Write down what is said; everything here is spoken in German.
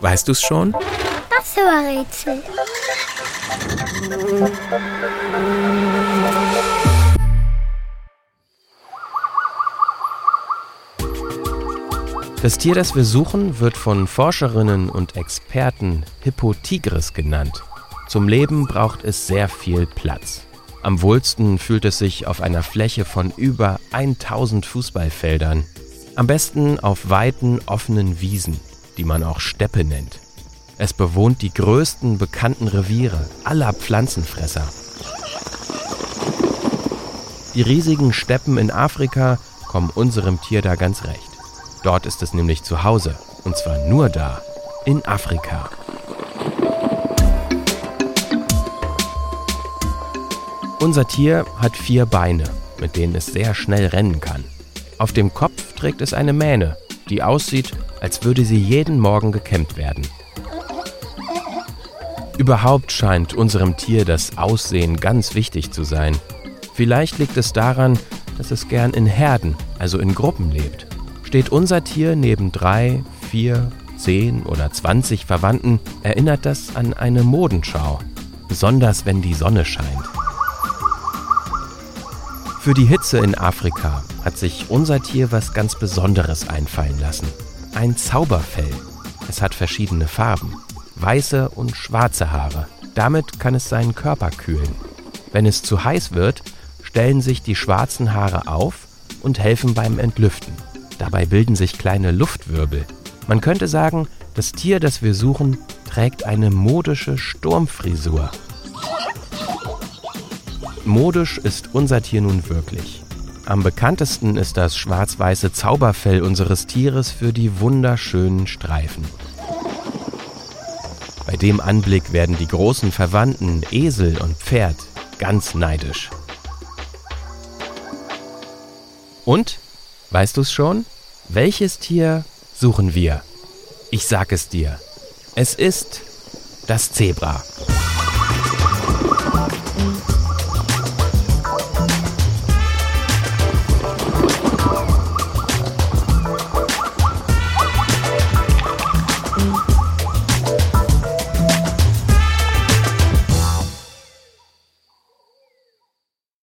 Weißt du's schon? Ein Rätsel? Das Tier, das wir suchen, wird von Forscherinnen und Experten Hippotigris genannt. Zum Leben braucht es sehr viel Platz. Am wohlsten fühlt es sich auf einer Fläche von über 1000 Fußballfeldern. Am besten auf weiten, offenen Wiesen, die man auch Steppe nennt. Es bewohnt die größten bekannten Reviere aller Pflanzenfresser. Die riesigen Steppen in Afrika kommen unserem Tier da ganz recht. Dort ist es nämlich zu Hause. Und zwar nur da, in Afrika. Unser Tier hat vier Beine, mit denen es sehr schnell rennen kann. Auf dem Kopf trägt es eine Mähne, die aussieht, als würde sie jeden Morgen gekämmt werden. Überhaupt scheint unserem Tier das Aussehen ganz wichtig zu sein. Vielleicht liegt es daran, dass es gern in Herden, also in Gruppen lebt. Steht unser Tier neben drei, vier, zehn oder zwanzig Verwandten, erinnert das an eine Modenschau, besonders wenn die Sonne scheint. Für die Hitze in Afrika hat sich unser Tier was ganz Besonderes einfallen lassen. Ein Zauberfell. Es hat verschiedene Farben, weiße und schwarze Haare. Damit kann es seinen Körper kühlen. Wenn es zu heiß wird, stellen sich die schwarzen Haare auf und helfen beim Entlüften. Dabei bilden sich kleine Luftwirbel. Man könnte sagen, das Tier, das wir suchen, trägt eine modische Sturmfrisur. Modisch ist unser Tier nun wirklich. Am bekanntesten ist das schwarz-weiße Zauberfell unseres Tieres für die wunderschönen Streifen. Bei dem Anblick werden die großen Verwandten Esel und Pferd ganz neidisch. Und Weißt du's schon? Welches Tier suchen wir? Ich sag es dir. Es ist das Zebra.